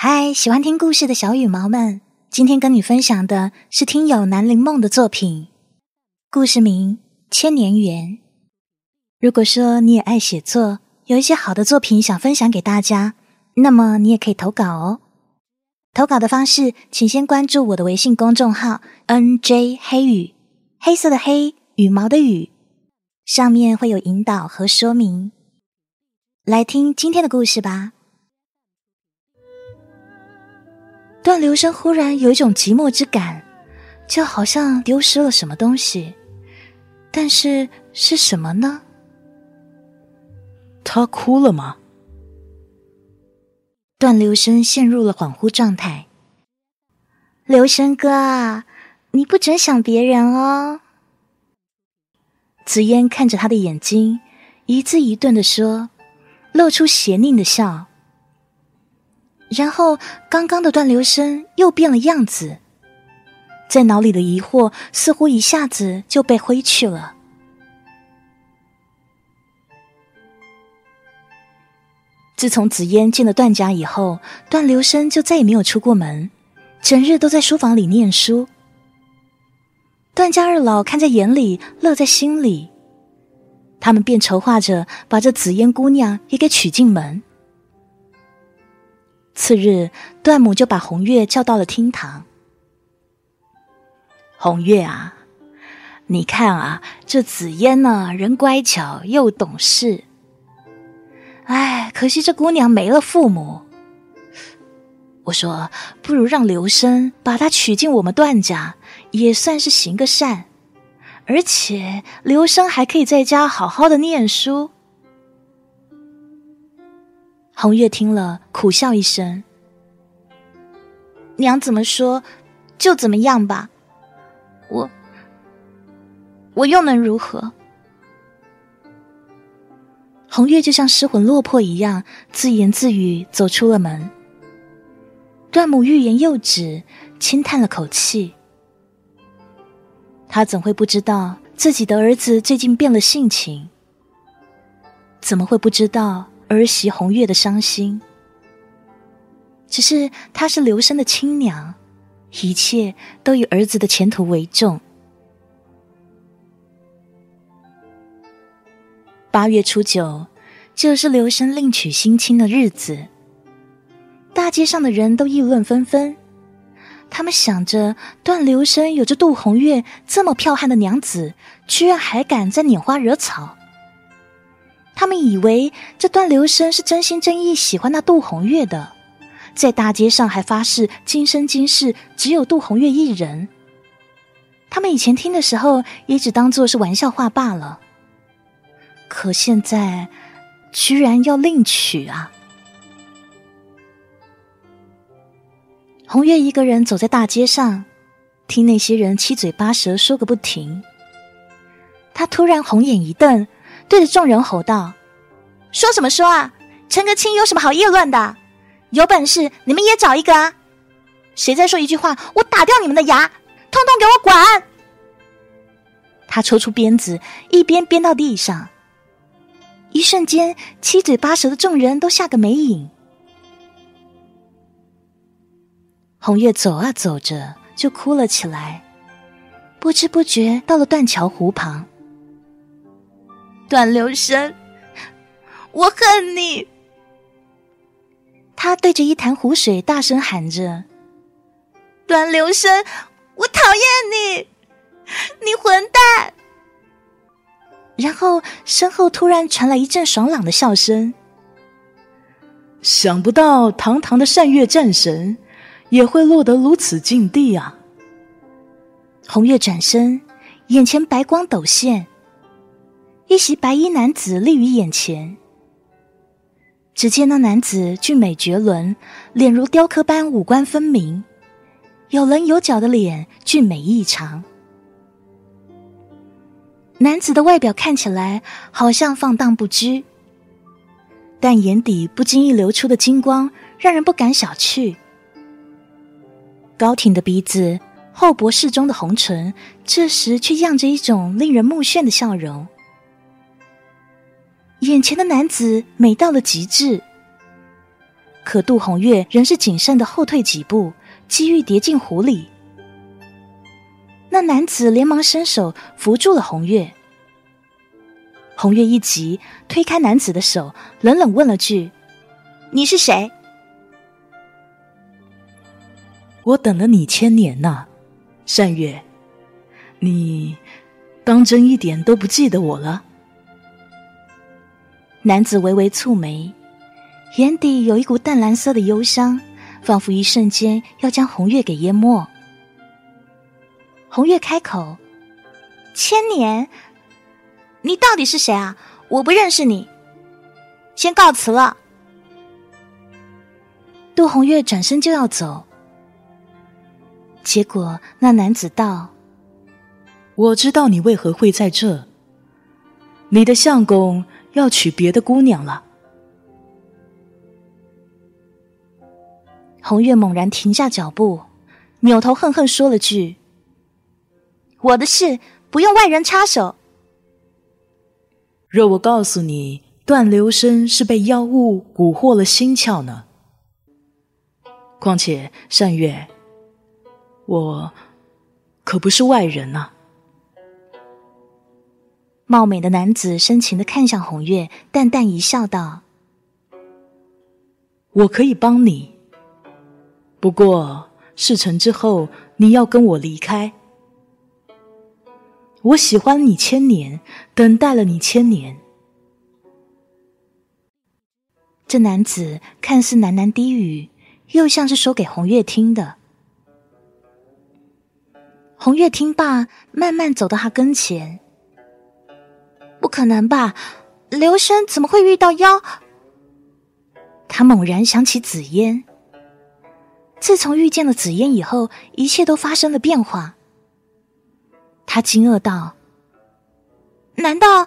嗨，喜欢听故事的小羽毛们，今天跟你分享的是听友南陵梦的作品，故事名《千年缘》。如果说你也爱写作，有一些好的作品想分享给大家，那么你也可以投稿哦。投稿的方式，请先关注我的微信公众号 “nj 黑羽”，黑色的黑，羽毛的羽，上面会有引导和说明。来听今天的故事吧。段留声忽然有一种寂寞之感，就好像丢失了什么东西，但是是什么呢？他哭了吗？段留声陷入了恍惚状态。留声哥，你不准想别人哦。紫嫣看着他的眼睛，一字一顿的说，露出邪佞的笑。然后，刚刚的断流声又变了样子，在脑里的疑惑似乎一下子就被挥去了。自从紫嫣进了段家以后，段流声就再也没有出过门，整日都在书房里念书。段家二老看在眼里，乐在心里，他们便筹划着把这紫嫣姑娘也给娶进门。次日，段母就把红月叫到了厅堂。红月啊，你看啊，这紫嫣呢，人乖巧又懂事。哎，可惜这姑娘没了父母。我说，不如让刘生把她娶进我们段家，也算是行个善。而且刘生还可以在家好好的念书。红月听了，苦笑一声：“娘怎么说，就怎么样吧。我，我又能如何？”红月就像失魂落魄一样，自言自语走出了门。段母欲言又止，轻叹了口气。他怎会不知道自己的儿子最近变了性情？怎么会不知道？儿媳红月的伤心，只是她是刘生的亲娘，一切都以儿子的前途为重。八月初九，就是刘生另娶新亲的日子。大街上的人都议论纷纷，他们想着段刘生有着杜红月这么剽悍的娘子，居然还敢在拈花惹草。他们以为这段流声是真心真意喜欢那杜红月的，在大街上还发誓今生今世只有杜红月一人。他们以前听的时候也只当做是玩笑话罢了，可现在居然要另娶啊！红月一个人走在大街上，听那些人七嘴八舌说个不停。他突然红眼一瞪。对着众人吼道：“说什么说啊！陈个清有什么好议论的？有本事你们也找一个啊！谁再说一句话，我打掉你们的牙！通通给我滚！”他抽出鞭子，一鞭鞭到地上。一瞬间，七嘴八舌的众人都吓个没影。红月走啊走着，就哭了起来，不知不觉到了断桥湖旁。段流声，我恨你！他对着一潭湖水大声喊着：“段流声，我讨厌你，你混蛋！”然后身后突然传来一阵爽朗的笑声。想不到堂堂的善月战神，也会落得如此境地啊！红月转身，眼前白光陡现。一袭白衣男子立于眼前。只见那男子俊美绝伦，脸如雕刻般五官分明，有棱有角的脸俊美异常。男子的外表看起来好像放荡不羁，但眼底不经意流出的金光让人不敢小觑。高挺的鼻子，厚薄适中的红唇，这时却漾着一种令人目眩的笑容。眼前的男子美到了极致，可杜红月仍是谨慎的后退几步，机遇跌进湖里。那男子连忙伸手扶住了红月。红月一急，推开男子的手，冷冷问了句：“你是谁？”“我等了你千年呐，善月，你当真一点都不记得我了？”男子微微蹙眉，眼底有一股淡蓝色的忧伤，仿佛一瞬间要将红月给淹没。红月开口：“千年，你到底是谁啊？我不认识你，先告辞了。”杜红月转身就要走，结果那男子道：“我知道你为何会在这，你的相公要娶别的姑娘了。”红月猛然停下脚步，扭头恨恨说了句。我的事不用外人插手。若我告诉你，段流生是被妖物蛊惑了心窍呢？况且善月，我可不是外人呐。貌美的男子深情的看向红月，淡淡一笑，道：“我可以帮你，不过事成之后，你要跟我离开。”我喜欢你千年，等待了你千年。这男子看似喃喃低语，又像是说给红月听的。红月听罢，慢慢走到他跟前。不可能吧？刘生怎么会遇到妖？他猛然想起紫嫣。自从遇见了紫嫣以后，一切都发生了变化。他惊愕道：“难道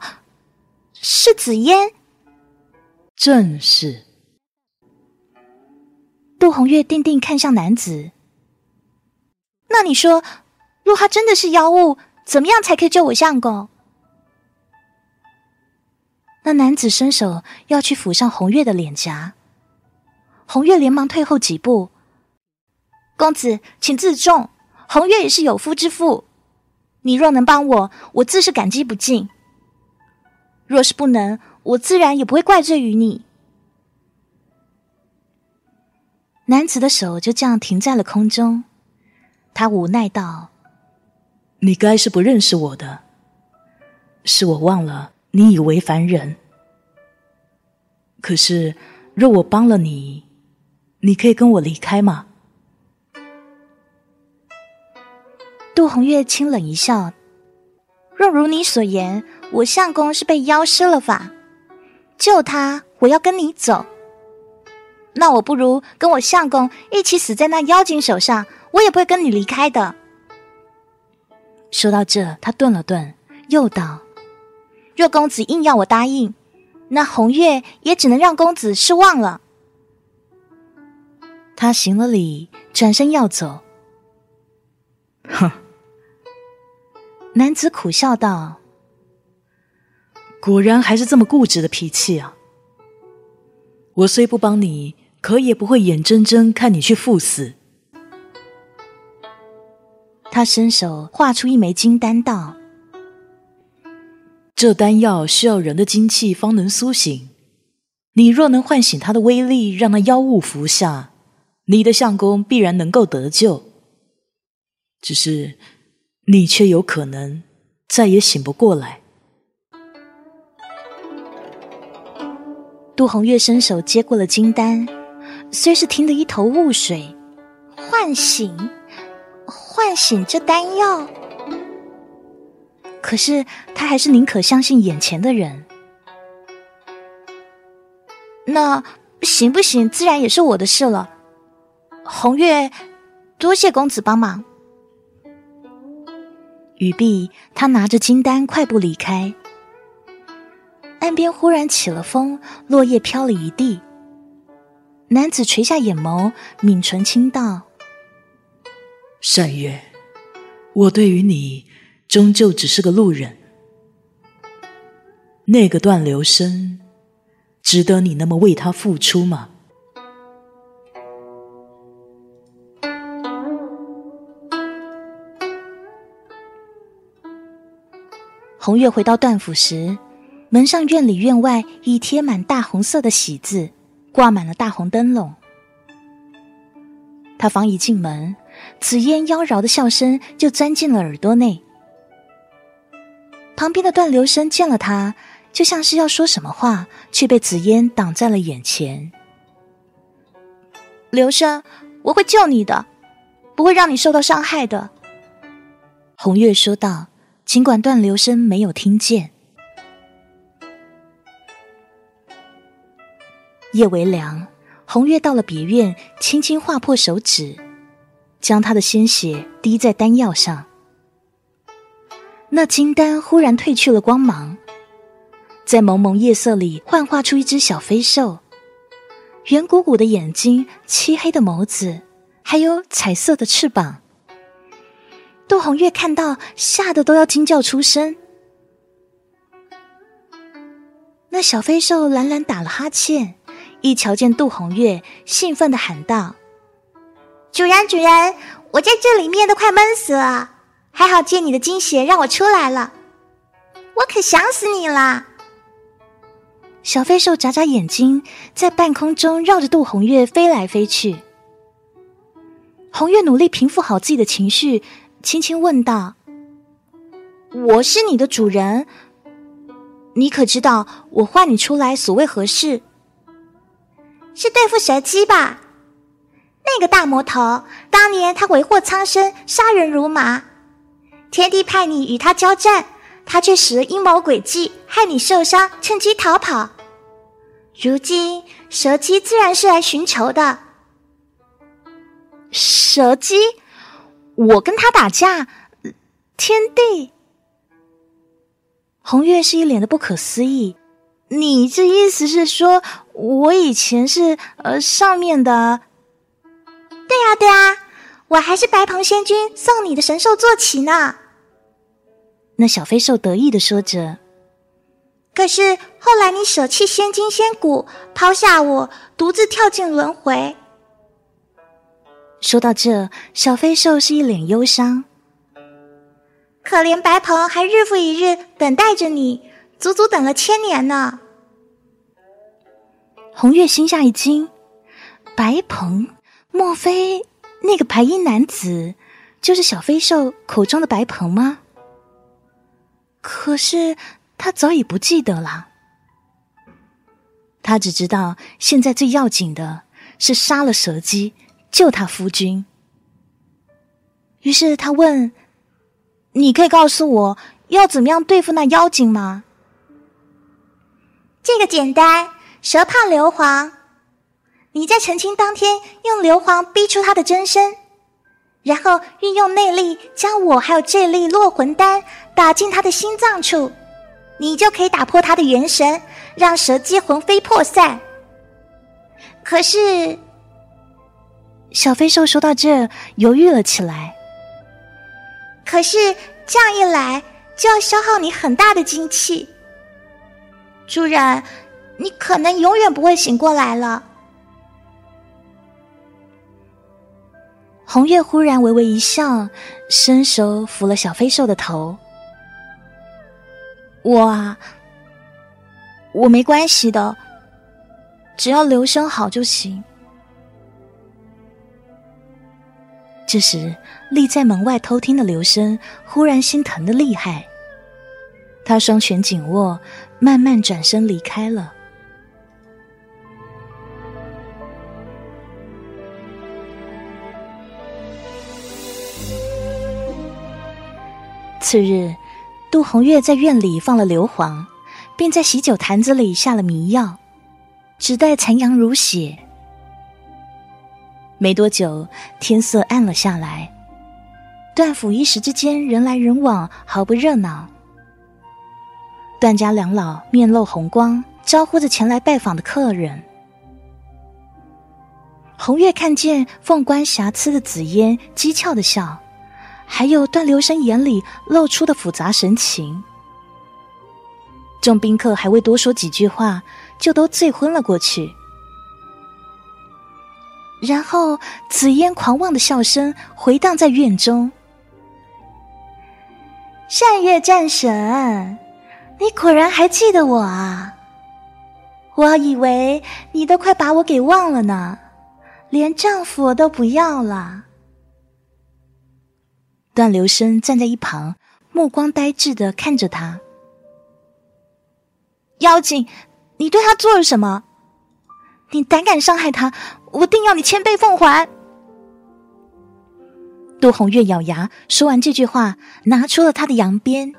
是紫嫣？”正是。杜红月定定看向男子：“那你说，若他真的是妖物，怎么样才可以救我相公？”那男子伸手要去抚上红月的脸颊，红月连忙退后几步：“公子，请自重，红月也是有夫之妇。”你若能帮我，我自是感激不尽；若是不能，我自然也不会怪罪于你。男子的手就这样停在了空中，他无奈道：“你该是不认识我的，是我忘了你以为凡人。可是，若我帮了你，你可以跟我离开吗？”杜红月清冷一笑：“若如你所言，我相公是被妖施了法，救他，我要跟你走。那我不如跟我相公一起死在那妖精手上，我也不会跟你离开的。”说到这，他顿了顿，又道：“若公子硬要我答应，那红月也只能让公子失望了。”他行了礼，转身要走。哼。男子苦笑道：“果然还是这么固执的脾气啊！我虽不帮你，可也不会眼睁睁看你去赴死。”他伸手画出一枚金丹，道：“这丹药需要人的精气方能苏醒，你若能唤醒它的威力，让那妖物服下，你的相公必然能够得救。只是……”你却有可能再也醒不过来。杜红月伸手接过了金丹，虽是听得一头雾水，唤醒，唤醒这丹药，可是他还是宁可相信眼前的人。那行不行，自然也是我的事了。红月，多谢公子帮忙。语毕，他拿着金丹快步离开。岸边忽然起了风，落叶飘了一地。男子垂下眼眸，抿唇轻道：“善月，我对于你，终究只是个路人。那个断流声值得你那么为他付出吗？红月回到段府时门上院里院外已贴满大红色的喜字挂满了大红灯笼。他方一进门紫烟妖娆的笑声就钻进了耳朵内。旁边的段留声见了他，就像是要说什么话，却被紫嫣挡在了眼前。留声，我会救你的，不会让你受到伤害的。红月说道，尽管段留声没有听见。夜微凉，红月到了别院，轻轻划破手指，将他的鲜血滴在丹药上。那金丹忽然褪去了光芒，在蒙蒙夜色里幻化出一只小飞兽。圆鼓鼓的眼睛，漆黑的眸子，还有彩色的翅膀。杜红月看到，吓得都要惊叫出声。那小飞兽懒懒打了哈欠，一瞧见杜红月，兴奋的喊道：“主人，主人，我在这里面都快闷死了，还好借你的金鞋让我出来了，我可想死你了。”小飞兽眨眨眼睛，在半空中绕着杜红月飞来飞去。红月努力平复好自己的情绪，轻轻问道：“我是你的主人，你可知道我唤你出来所为何事？是对付蛇姬吧？那个大魔头，当年他为祸苍生，杀人如麻，天帝派你与他交战。”他却使了阴谋诡计，害你受伤，趁机逃跑。如今蛇姬自然是来寻仇的。蛇姬，我跟他打架，天帝。红月是一脸的不可思议。你这意思是说，我以前是呃上面的？对啊，对啊，我还是白鹏仙君送你的神兽坐骑呢。那小飞兽得意的说着：“可是后来你舍弃仙金仙骨，抛下我，独自跳进轮回。”说到这，小飞兽是一脸忧伤。可怜白鹏还日复一日等待着你，足足等了千年呢。红月心下一惊：白鹏，莫非那个白衣男子就是小飞兽口中的白鹏吗？可是他早已不记得了，他只知道现在最要紧的是杀了蛇姬，救他夫君。于是他问：“你可以告诉我要怎么样对付那妖精吗？”这个简单，蛇怕硫磺。你在成亲当天用硫磺逼出他的真身。然后运用内力，将我还有这粒落魂丹打进他的心脏处，你就可以打破他的元神，让蛇姬魂飞魄散。可是，小飞兽说到这，犹豫了起来。可是这样一来，就要消耗你很大的精气，主人，你可能永远不会醒过来了。红月忽然微微一笑，伸手抚了小飞兽的头。我啊，我没关系的，只要留声好就行。这时，立在门外偷听的刘生忽然心疼的厉害，他双拳紧握，慢慢转身离开了。次日，杜红月在院里放了硫磺，并在喜酒坛子里下了迷药，只待残阳如血。没多久，天色暗了下来，段府一时之间人来人往，毫不热闹。段家两老面露红光，招呼着前来拜访的客人。红月看见凤冠瑕疵的紫嫣，讥诮的笑。还有段留声眼里露出的复杂神情，众宾客还未多说几句话，就都醉昏了过去。然后紫嫣狂妄的笑声回荡在院中：“善月战神，你果然还记得我啊！我以为你都快把我给忘了呢，连丈夫都不要了。段留声站在一旁，目光呆滞的看着他。妖精，你对他做了什么？你胆敢伤害他，我定要你千倍奉还！杜红月咬牙说完这句话，拿出了他的羊鞭。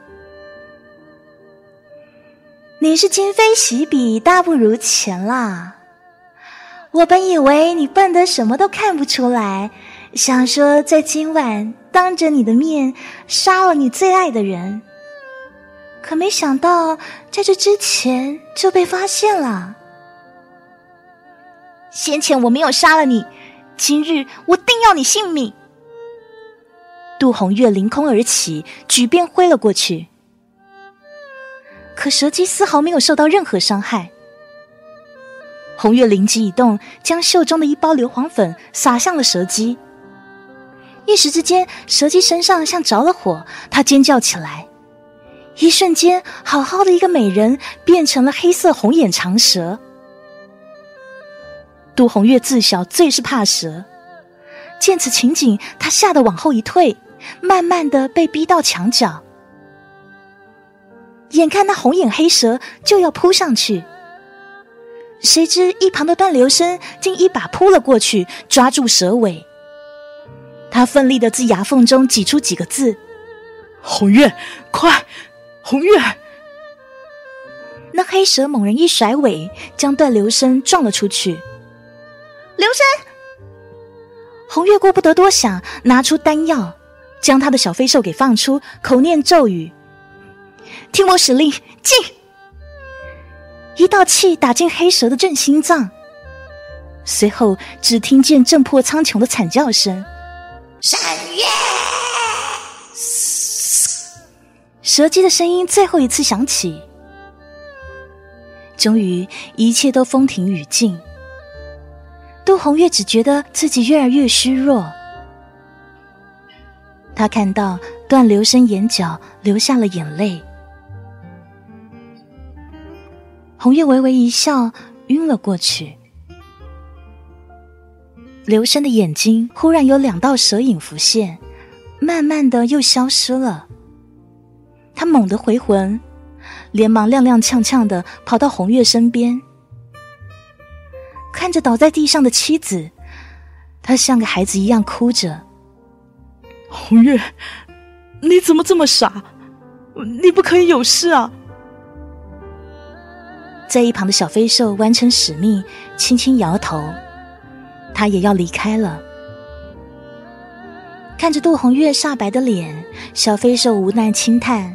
你是今非昔比，大不如前啦！我本以为你笨得什么都看不出来，想说在今晚当着你的面杀了你最爱的人，可没想到在这之前就被发现了。先前我没有杀了你，今日我定要你性命！杜红月凌空而起，举鞭挥了过去。可蛇姬丝毫没有受到任何伤害。红月灵机一动，将袖中的一包硫磺粉撒向了蛇姬。一时之间，蛇姬身上像着了火，她尖叫起来。一瞬间，好好的一个美人变成了黑色红眼长蛇。杜红月自小最是怕蛇，见此情景，她吓得往后一退。慢慢的被逼到墙角，眼看那红眼黑蛇就要扑上去，谁知一旁的段流声竟一把扑了过去，抓住蛇尾。他奋力的自牙缝中挤出几个字：“红月，快，红月！”那黑蛇猛然一甩尾，将段流声撞了出去。流生，红月顾不得多想，拿出丹药。将他的小飞兽给放出，口念咒语，听我使令，进！一道气打进黑蛇的正心脏，随后只听见震破苍穹的惨叫声。闪月，蛇姬的声音最后一次响起。终于，一切都风停雨静。杜红月只觉得自己越来越虚弱。他看到段流生眼角流下了眼泪，红月微微一笑，晕了过去。刘生的眼睛忽然有两道蛇影浮现，慢慢的又消失了。他猛地回魂，连忙踉踉跄跄的跑到红月身边，看着倒在地上的妻子，他像个孩子一样哭着。红月，你怎么这么傻？你不可以有事啊！在一旁的小飞兽完成使命，轻轻摇头，他也要离开了。看着杜红月煞白的脸，小飞兽无奈轻叹：“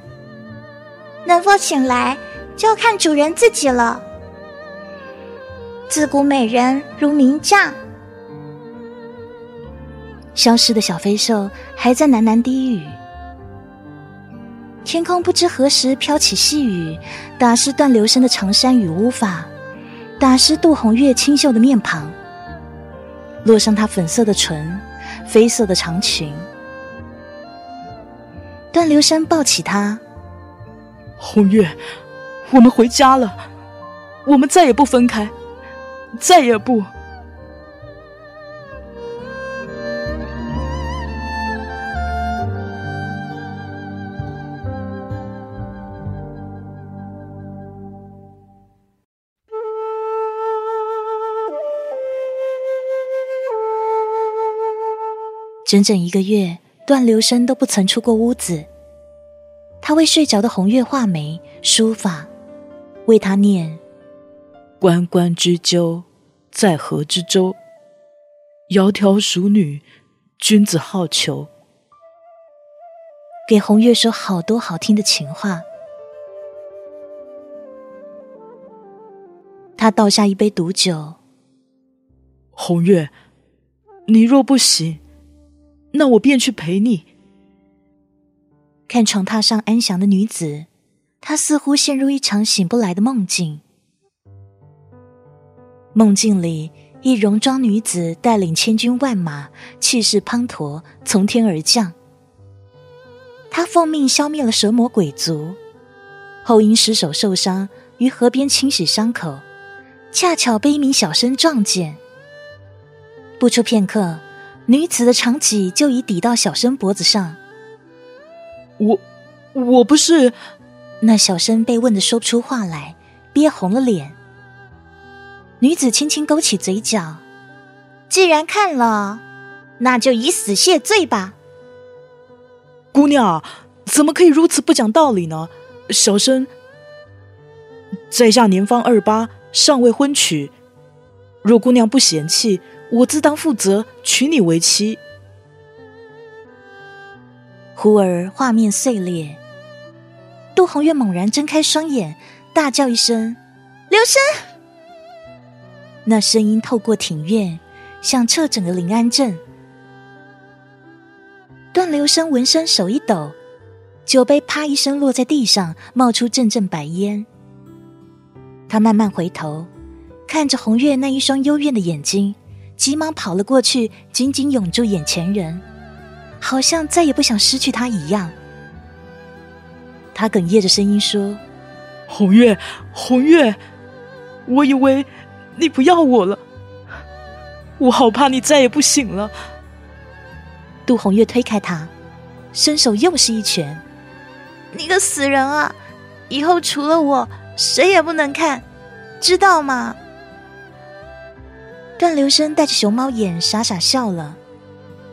能否醒来，就要看主人自己了。自古美人如名将。”消失的小飞兽还在喃喃低语，天空不知何时飘起细雨，打湿段流声的长衫与乌发，打湿杜红月清秀的面庞，落上她粉色的唇，绯色的长裙。段流山抱起她，红月，我们回家了，我们再也不分开，再也不。整整一个月，段流生都不曾出过屋子。他为睡着的红月画眉书法，为他念：“关关雎鸠，在河之洲。窈窕淑女，君子好逑。”给红月说好多好听的情话。他倒下一杯毒酒。红月，你若不醒。那我便去陪你。看床榻上安详的女子，她似乎陷入一场醒不来的梦境。梦境里，一戎装女子带领千军万马，气势滂沱，从天而降。她奉命消灭了蛇魔鬼族，后因失手受伤，于河边清洗伤口，恰巧被一名小生撞见。不出片刻，女子的长戟就已抵到小生脖子上。我，我不是。那小生被问的说不出话来，憋红了脸。女子轻轻勾起嘴角，既然看了，那就以死谢罪吧。姑娘，怎么可以如此不讲道理呢？小生在下年方二八，尚未婚娶。若姑娘不嫌弃，我自当负责娶你为妻。忽而画面碎裂，杜红月猛然睁开双眼，大叫一声：“刘生！”那声音透过庭院，响彻整个临安镇。段流生闻声手一抖，酒杯啪一声落在地上，冒出阵阵白烟。他慢慢回头，看着红月那一双幽怨的眼睛，急忙跑了过去，紧紧拥住眼前人，好像再也不想失去他一样。他哽咽着声音说：“红月，红月，我以为你不要我了，我好怕你再也不醒了。”杜红月推开他，伸手又是一拳。你个死人啊！以后除了我，谁也不能看，知道吗？段留声带着熊猫眼，傻傻笑了。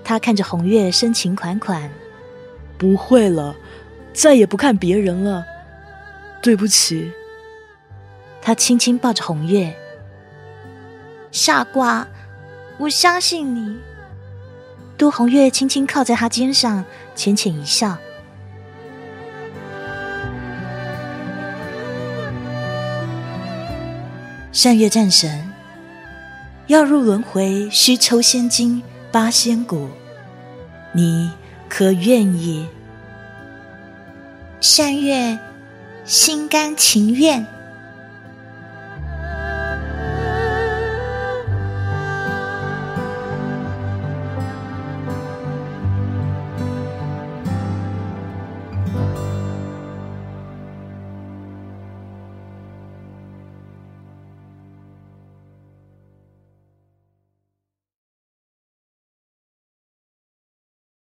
他看着红月，深情款款：“不会了，再也不看别人了。对不起。”他轻轻抱着红月：“傻瓜，我相信你。”杜红月轻轻靠在他肩上，浅浅一笑。善月战神，要入轮回，需抽仙经、八仙骨，你可愿意？善月心甘情愿。